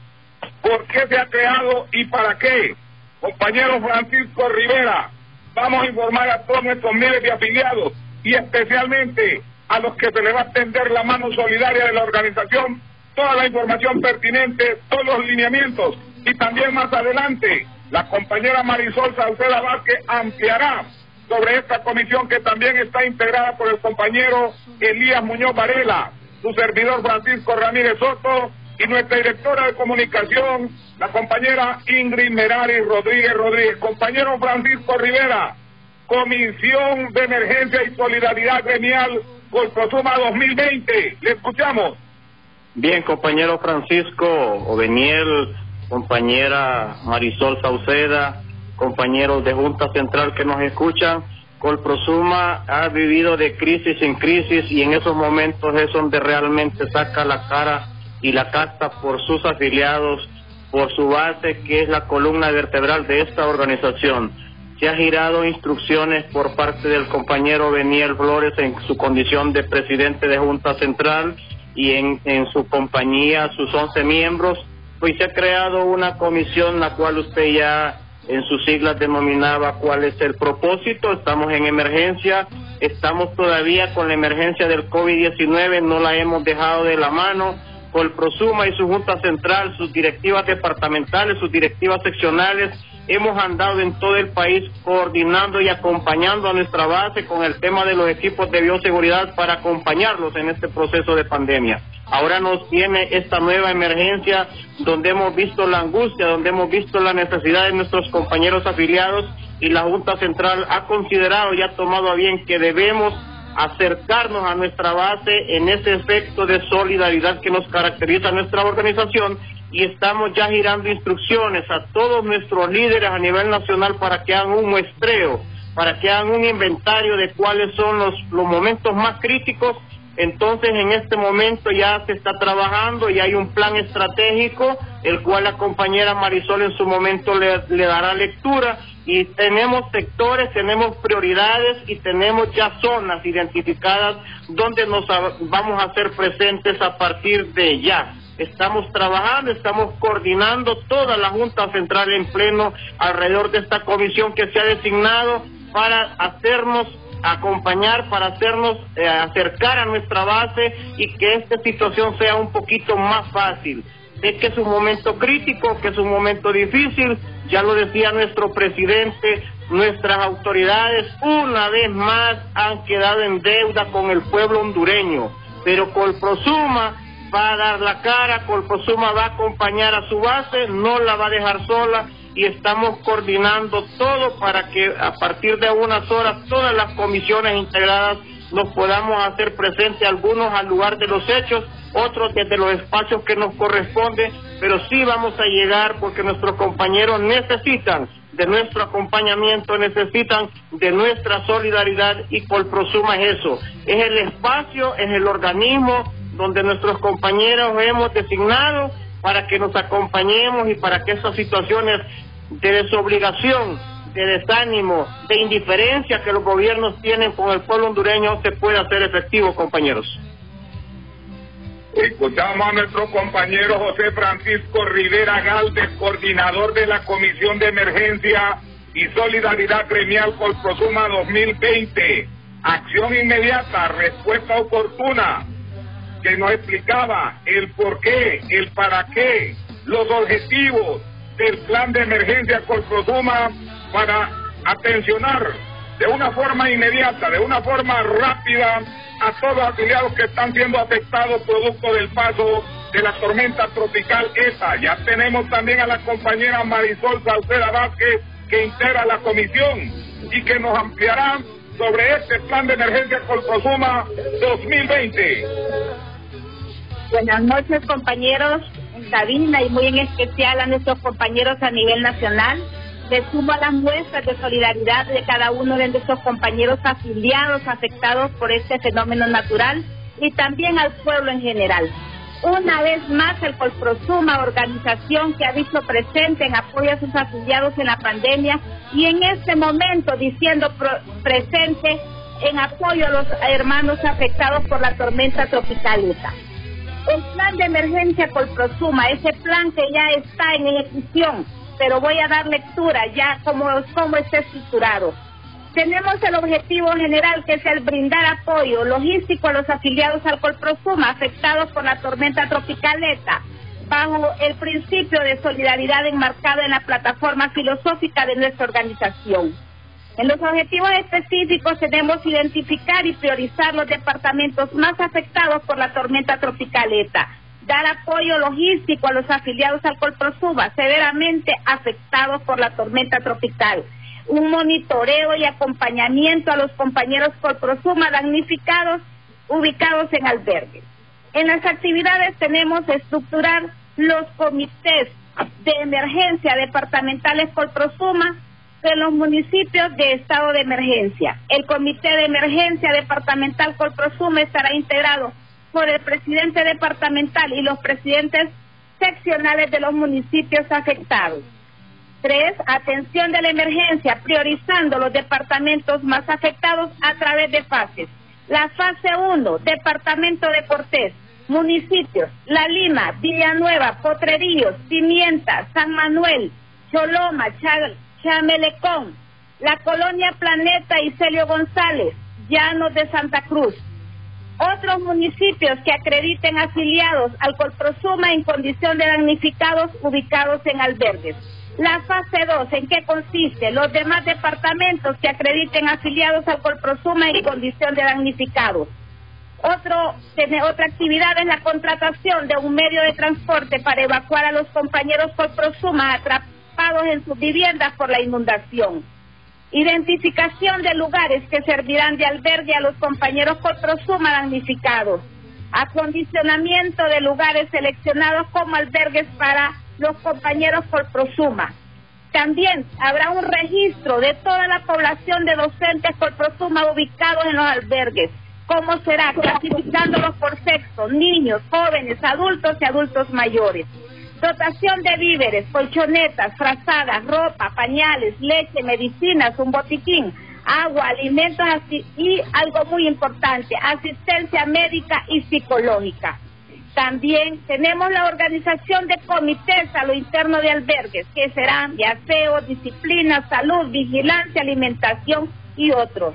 ¿Por qué se ha creado y para qué? Compañero Francisco Rivera, vamos a informar a todos nuestros miles de afiliados y especialmente a los que se les va a tender la mano solidaria de la organización, toda la información pertinente, todos los lineamientos y también más adelante la compañera Marisol Salceda Vázquez ampliará sobre esta comisión que también está integrada por el compañero Elías Muñoz Varela, su servidor Francisco Ramírez Soto y nuestra directora de comunicación, la compañera Ingrid Merari Rodríguez Rodríguez. Compañero Francisco Rivera, Comisión de Emergencia y Solidaridad Gremial Colprosuma 2020. Le escuchamos. Bien, compañero Francisco Oveniel, compañera Marisol Sauceda, compañeros de Junta Central que nos escuchan. Colprosuma ha vivido de crisis en crisis y en esos momentos es donde realmente saca la cara y la casta por sus afiliados, por su base que es la columna vertebral de esta organización. Se ha girado instrucciones por parte del compañero Beniel Flores en su condición de presidente de Junta Central y en, en su compañía, sus 11 miembros, pues se ha creado una comisión la cual usted ya en sus siglas denominaba cuál es el propósito, estamos en emergencia, estamos todavía con la emergencia del COVID-19, no la hemos dejado de la mano, Colprosuma y su Junta Central, sus directivas departamentales, sus directivas seccionales, hemos andado en todo el país coordinando y acompañando a nuestra base con el tema de los equipos de bioseguridad para acompañarlos en este proceso de pandemia. Ahora nos tiene esta nueva emergencia donde hemos visto la angustia, donde hemos visto la necesidad de nuestros compañeros afiliados y la Junta Central ha considerado y ha tomado a bien que debemos acercarnos a nuestra base en ese efecto de solidaridad que nos caracteriza a nuestra organización y estamos ya girando instrucciones a todos nuestros líderes a nivel nacional para que hagan un muestreo, para que hagan un inventario de cuáles son los, los momentos más críticos entonces, en este momento ya se está trabajando y hay un plan estratégico, el cual la compañera Marisol en su momento le, dará lectura. Y tenemos sectores, tenemos prioridades y tenemos ya zonas identificadas donde nos vamos a hacer presentes a partir de ya. Estamos trabajando, estamos coordinando toda la Junta Central en pleno alrededor de esta comisión que se ha designado para hacernos acompañar para hacernos eh, acercar a nuestra base y que esta situación sea un poquito más fácil. Sé que es un momento crítico, que es un momento difícil, ya lo decía nuestro presidente, nuestras autoridades una vez más han quedado en deuda con el pueblo hondureño, pero Colprosuma va a dar la cara, Colprosuma va a acompañar a su base, no la va a dejar sola y estamos coordinando todo para que a partir de unas horas todas las comisiones integradas nos podamos hacer presentes, algunos al lugar de los hechos, otros desde los espacios que nos corresponde, pero sí vamos a llegar porque nuestros compañeros necesitan de nuestro acompañamiento, necesitan de nuestra solidaridad y Colprosuma es eso, es el espacio, es el organismo donde nuestros compañeros hemos designado para que nos acompañemos y para que esas situaciones de desobligación, de desánimo, de indiferencia que los gobiernos tienen con el pueblo hondureño se pueda hacer efectivo, compañeros. Escuchamos a nuestro compañero José Francisco Rivera Galdes, coordinador de la Comisión de Emergencia y Solidaridad Gremial Colprosuma 2020. Acción inmediata, respuesta oportuna, que nos explicaba el por qué, el para qué, los objetivos, del plan de emergencia Colprosuma para atencionar de una forma inmediata, de una forma rápida a todos los afiliados que están siendo afectados producto del paso de la tormenta tropical ESA. Ya tenemos también a la compañera Marisol Salceda Vázquez que integra la comisión y que nos ampliará sobre este plan de emergencia Colprosuma 2020. Buenas noches compañeros cabina y muy en especial a nuestros compañeros a nivel nacional. Le sumo a las muestras de solidaridad de cada uno de nuestros compañeros afiliados afectados por este fenómeno natural y también al pueblo en general. Una vez más, el Colprosuma, organización que ha visto presente en apoyo a sus afiliados en la pandemia y en este momento diciendo presente en apoyo a los hermanos afectados por la tormenta tropical el plan de emergencia Colprosuma, ese plan que ya está en ejecución, pero voy a dar lectura ya como, como está estructurado. Tenemos el objetivo general que es el brindar apoyo logístico a los afiliados al Colprosuma afectados por la tormenta tropical ETA, bajo el principio de solidaridad enmarcado en la plataforma filosófica de nuestra organización. En los objetivos específicos tenemos identificar y priorizar los departamentos más afectados por la tormenta tropical ETA, dar apoyo logístico a los afiliados al Colprosuba severamente afectados por la tormenta tropical, un monitoreo y acompañamiento a los compañeros Colprosuma damnificados ubicados en albergues. En las actividades tenemos estructurar los comités de emergencia departamentales Colprosuma en los municipios de estado de emergencia. El Comité de Emergencia Departamental Colprosuma estará integrado por el presidente departamental y los presidentes seccionales de los municipios afectados. Tres, atención de la emergencia, priorizando los departamentos más afectados a través de fases. La fase 1, departamento de Cortés, municipios, La Lima, Villanueva, Potrerillos, Pimienta, San Manuel, Choloma, Chamelecón, la colonia Planeta y Celio González, Llanos de Santa Cruz. Otros municipios que acrediten afiliados al Colprosuma en condición de damnificados ubicados en albergues. La fase 2, ¿en qué consiste? Los demás departamentos que acrediten afiliados al Colprosuma en condición de damnificados. Otro, otra actividad es la contratación de un medio de transporte para evacuar a los compañeros Colprosuma atrapados en sus viviendas por la inundación. Identificación de lugares que servirán de albergue a los compañeros Colprosuma damnificados. Acondicionamiento de lugares seleccionados como albergues para los compañeros por Prosuma. También habrá un registro de toda la población de docentes por Prosuma ubicados en los albergues. ¿Cómo será? Clasificándolos por sexo, niños, jóvenes, adultos y adultos mayores. Dotación de víveres, colchonetas, frazadas, ropa, pañales, leche, medicinas, un botiquín, agua, alimentos y algo muy importante, asistencia médica y psicológica. También tenemos la organización de comités a lo interno de albergues, que serán de aseo, disciplina, salud, vigilancia, alimentación y otros.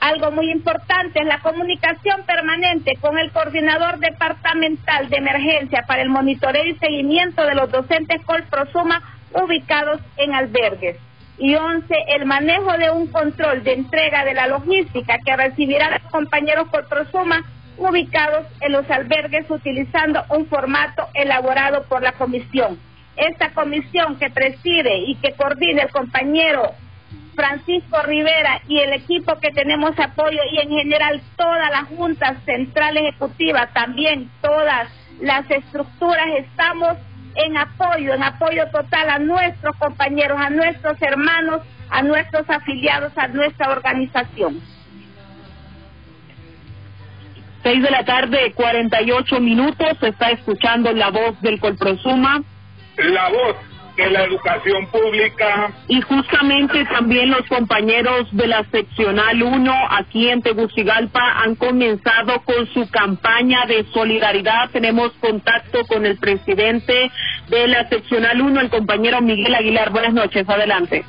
Algo muy importante es la comunicación permanente con el coordinador departamental de emergencia para el monitoreo y seguimiento de los docentes Colprosuma ubicados en albergues. Y once, el manejo de un control de entrega de la logística que recibirán los compañeros Colprosuma ubicados en los albergues utilizando un formato elaborado por la comisión. Esta comisión que preside y que coordina el compañero Francisco Rivera y el equipo que tenemos apoyo y en general toda la Junta Central Ejecutiva, también todas las estructuras, estamos en apoyo, en apoyo total a nuestros compañeros, a nuestros hermanos, a nuestros afiliados, a nuestra organización. Seis de la tarde, 48 minutos. Se está escuchando la voz del Colprosuma. La voz de la educación pública. Y justamente también los compañeros de la seccional 1 aquí en Tegucigalpa han comenzado con su campaña de solidaridad. Tenemos contacto con el presidente de la seccional 1, el compañero Miguel Aguilar. Buenas noches, adelante.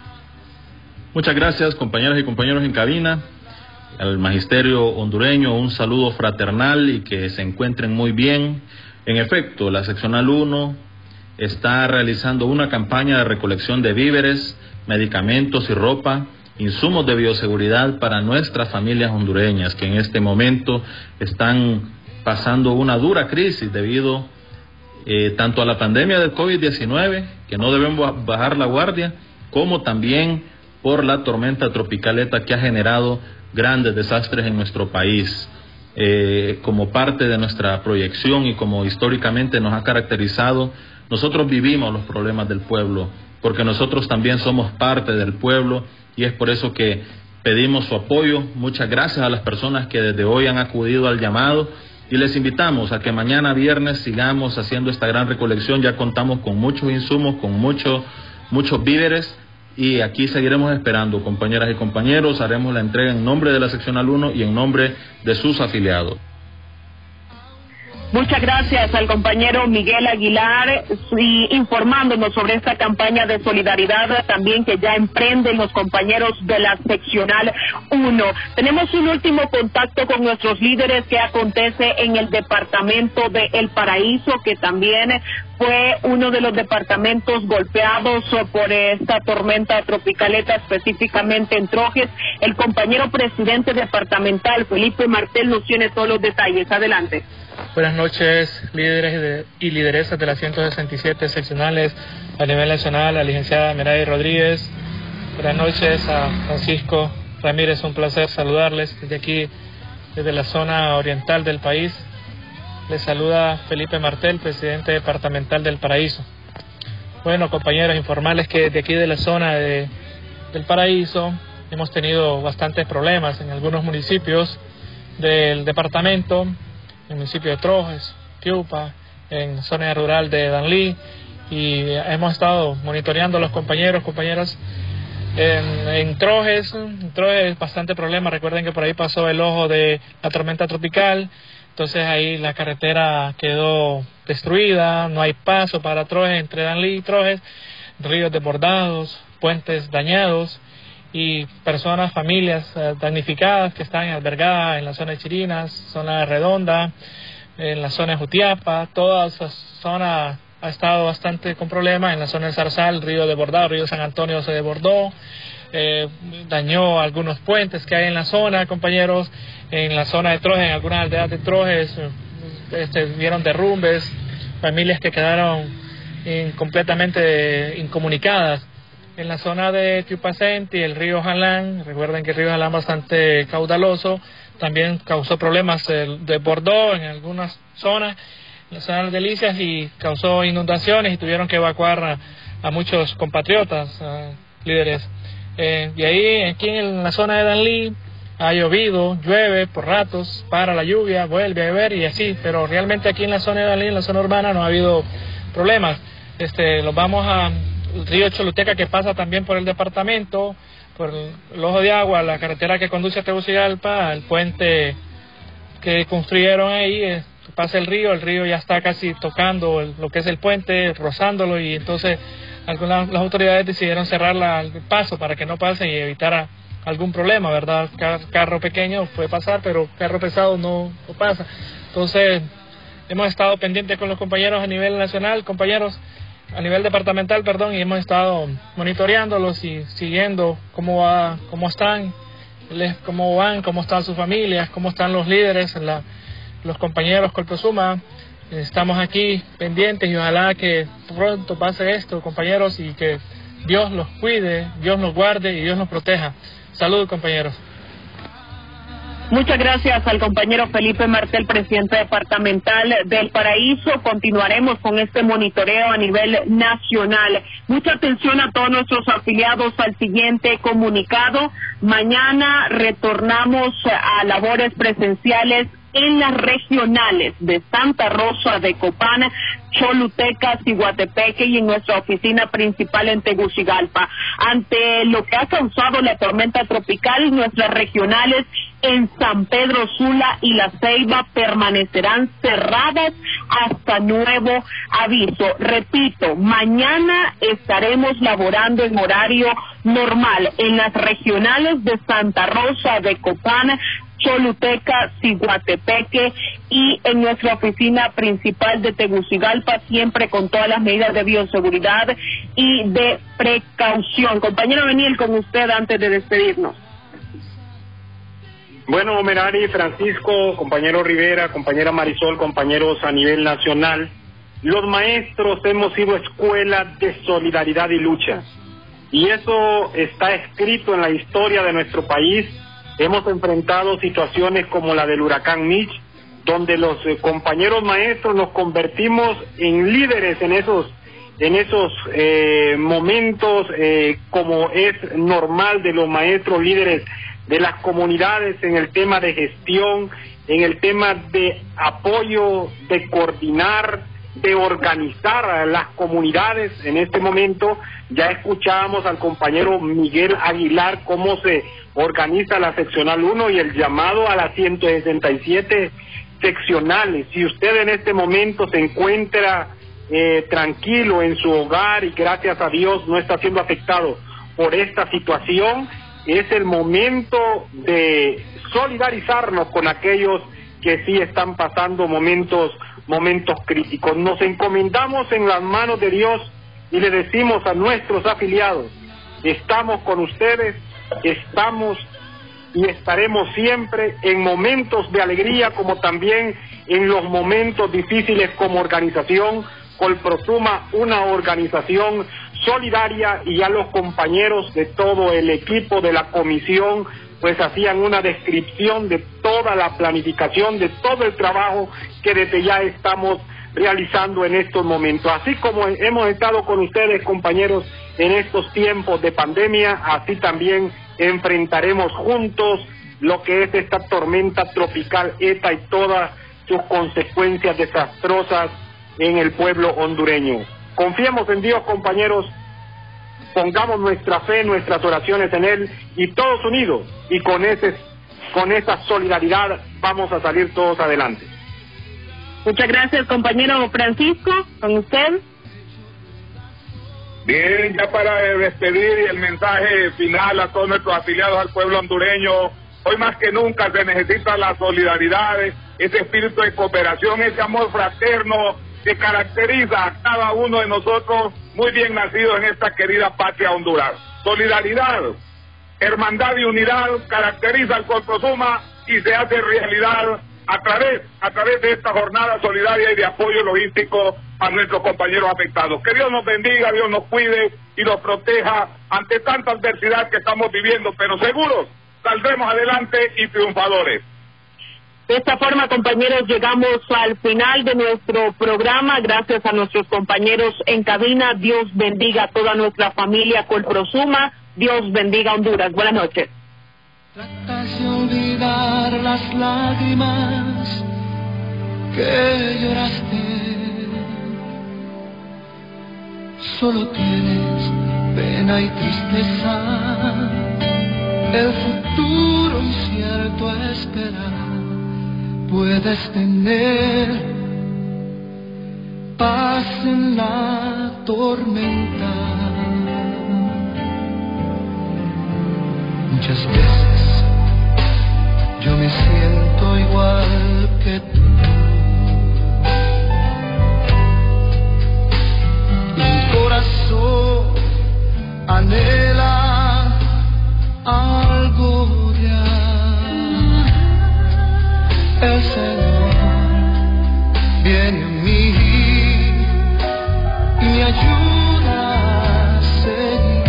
Muchas gracias, compañeras y compañeros en cabina al magisterio hondureño un saludo fraternal y que se encuentren muy bien. En efecto, la seccional 1 está realizando una campaña de recolección de víveres, medicamentos y ropa, insumos de bioseguridad para nuestras familias hondureñas que en este momento están pasando una dura crisis debido eh, tanto a la pandemia del COVID-19, que no debemos bajar la guardia, como también por la tormenta tropicaleta que ha generado grandes desastres en nuestro país. Eh, como parte de nuestra proyección y como históricamente nos ha caracterizado, nosotros vivimos los problemas del pueblo, porque nosotros también somos parte del pueblo y es por eso que pedimos su apoyo. Muchas gracias a las personas que desde hoy han acudido al llamado y les invitamos a que mañana viernes sigamos haciendo esta gran recolección. Ya contamos con muchos insumos, con muchos muchos víveres y aquí seguiremos esperando, compañeras y compañeros, haremos la entrega en nombre de la seccional 1 y en nombre de sus afiliados. Muchas gracias al compañero Miguel Aguilar informándonos sobre esta campaña de solidaridad también que ya emprenden los compañeros de la seccional 1. Tenemos un último contacto con nuestros líderes que acontece en el departamento de El Paraíso que también fue uno de los departamentos golpeados por esta tormenta tropicaleta, específicamente en Trojes. El compañero presidente departamental, Felipe Martel, nos tiene todos los detalles. Adelante. Buenas noches, líderes y lideresas de las 167 seccionales a nivel nacional, la licenciada Meray Rodríguez. Buenas noches a Francisco Ramírez, un placer saludarles desde aquí, desde la zona oriental del país. Les saluda Felipe Martel, presidente departamental del Paraíso. Bueno, compañeros, informarles que de aquí de la zona de del Paraíso. Hemos tenido bastantes problemas en algunos municipios del departamento, en el municipio de Trojes, Piupa, en zona rural de Danlí, y hemos estado monitoreando a los compañeros, compañeras en, en Trojes, en Trojes bastante problema, recuerden que por ahí pasó el ojo de la tormenta tropical, entonces ahí la carretera quedó destruida, no hay paso para Trojes, entre Danlí y Trojes, ríos desbordados, puentes dañados y personas, familias eh, damnificadas que están albergadas en la zona de Chirinas, zona de Redonda, en la zona de Jutiapa, toda esa zona ha estado bastante con problemas, en la zona del Zarzal, río desbordado, río San Antonio se desbordó, eh, dañó algunos puentes que hay en la zona, compañeros, en la zona de Trojes, en algunas aldeas de Trojes, eh, este, vieron derrumbes, familias que quedaron in- completamente incomunicadas. En la zona de Tiupacenti, el río Jalán, recuerden que el río Jalán bastante caudaloso, también causó problemas eh, de Bordeaux en algunas zonas, en la zona de Delicias, y causó inundaciones y tuvieron que evacuar a, a muchos compatriotas, a líderes. Eh, y ahí, aquí en la zona de Danlí, ha llovido, llueve por ratos, para la lluvia, vuelve a llover y así, pero realmente aquí en la zona de Danlí, en la zona urbana, no ha habido problemas. Este, los vamos a el río Choluteca que pasa también por el departamento, por el, ojo de agua, la carretera que conduce a Tegucigalpa, el puente que construyeron ahí, eh, pasa el río, el río ya está casi tocando lo que es el puente, rozándolo y entonces algunas las autoridades decidieron cerrar la- paso para que no pase y evitar a- algún problema, ¿verdad? Car- carro pequeño puede pasar, pero carro pesado no, no pasa. Entonces, hemos estado pendientes con los compañeros a nivel nacional, compañeros a nivel departamental, perdón, y hemos estado monitoreándolos y siguiendo cómo va, cómo están, les- cómo van, cómo están sus familias, cómo están los líderes, la- los compañeros Colprosuma. Estamos aquí pendientes y ojalá que pronto pase esto, compañeros, y que Dios los cuide, Dios nos guarde y Dios nos proteja. Salud, compañeros. Muchas gracias al compañero Felipe Martel, presidente departamental del Paraíso. Continuaremos con este monitoreo a nivel nacional. Mucha atención a todos nuestros afiliados al siguiente comunicado. Mañana retornamos a labores presenciales en las regionales de Santa Rosa de Copán, Choluteca, Ciguatepeque y en nuestra oficina principal en Tegucigalpa. Ante lo que ha causado la tormenta tropical, nuestras regionales en San Pedro Sula y La Ceiba permanecerán cerradas hasta nuevo aviso. Repito, mañana estaremos laborando en horario normal en las regionales de Santa Rosa de Copán, Choluteca, Ciguatepeque y en nuestra oficina principal de Tegucigalpa, siempre con todas las medidas de bioseguridad y de precaución. Compañero Beniel, con usted antes de despedirnos. Bueno, Merari, Francisco, compañero Rivera, compañera Marisol, compañeros a nivel nacional, los maestros hemos sido escuela de solidaridad y lucha. Y eso está escrito en la historia de nuestro país. Hemos enfrentado situaciones como la del huracán Mitch, donde los eh, compañeros maestros nos convertimos en líderes en esos en esos eh, momentos eh, como es normal de los maestros líderes de las comunidades en el tema de gestión, en el tema de apoyo, de coordinar, de organizar a las comunidades. En este momento ya escuchábamos al compañero Miguel Aguilar cómo se organiza la seccional 1 y el llamado a las 167 seccionales. Si usted en este momento se encuentra eh, tranquilo en su hogar y gracias a Dios no está siendo afectado por esta situación, es el momento de solidarizarnos con aquellos que sí están pasando momentos momentos críticos. Nos encomendamos en las manos de Dios y le decimos a nuestros afiliados, estamos con ustedes, estamos y estaremos siempre en momentos de alegría como también en los momentos difíciles como organización. Colprosuma, una organización solidaria y a los compañeros de todo el equipo de la comisión pues hacían una descripción de toda la planificación, de todo el trabajo que desde ya estamos realizando en estos momentos. Así como hemos estado con ustedes, compañeros, en estos tiempos de pandemia, así también enfrentaremos juntos lo que es esta tormenta tropical ETA y todas sus consecuencias desastrosas en el pueblo hondureño. Confiemos en Dios, compañeros, pongamos nuestra fe, nuestras oraciones en Él y todos unidos y con ese con esa solidaridad vamos a salir todos adelante. Muchas gracias, compañero Francisco, con usted. Bien, ya para despedir y el mensaje final a todos nuestros afiliados al pueblo hondureño, hoy más que nunca se necesita la solidaridad, ese espíritu de cooperación, ese amor fraterno que caracteriza a cada uno de nosotros muy bien nacidos en esta querida patria Honduras. Solidaridad, hermandad y unidad caracteriza al Suma y se hace realidad a través, a través de esta jornada solidaria y de apoyo logístico a nuestros compañeros afectados. Que Dios nos bendiga, Dios nos cuide y nos proteja ante tanta adversidad que estamos viviendo, pero seguros saldremos adelante y triunfadores. De esta forma, compañeros, llegamos al final de nuestro programa. Gracias a nuestros compañeros en cabina. Dios bendiga a toda nuestra familia Colprosuma. Dios bendiga a Honduras. Buenas noches. Tratas de olvidar las lágrimas que lloraste. Solo tienes pena y tristeza. El futuro incierto esperar. Puedes tener paz en la tormenta. Muchas veces yo me siento igual que tú. Mi corazón anhela algo El Señor viene a mí y me ayuda a seguir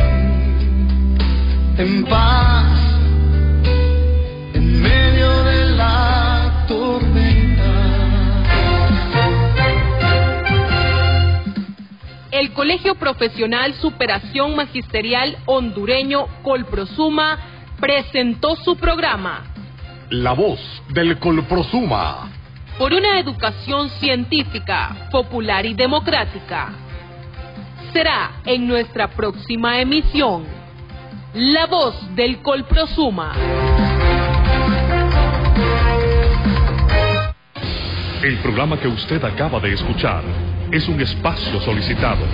en paz en medio de la tormenta. El Colegio Profesional Superación Magisterial Hondureño Colprosuma presentó su programa La voz del Colprosuma. por una educación científica, popular y democrática. Será en nuestra próxima emisión. La voz del Colprosuma. El programa que usted acaba de escuchar es un espacio solicitado.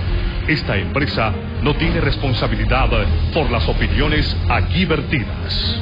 Esta empresa no tiene responsabilidad por las opiniones aquí vertidas.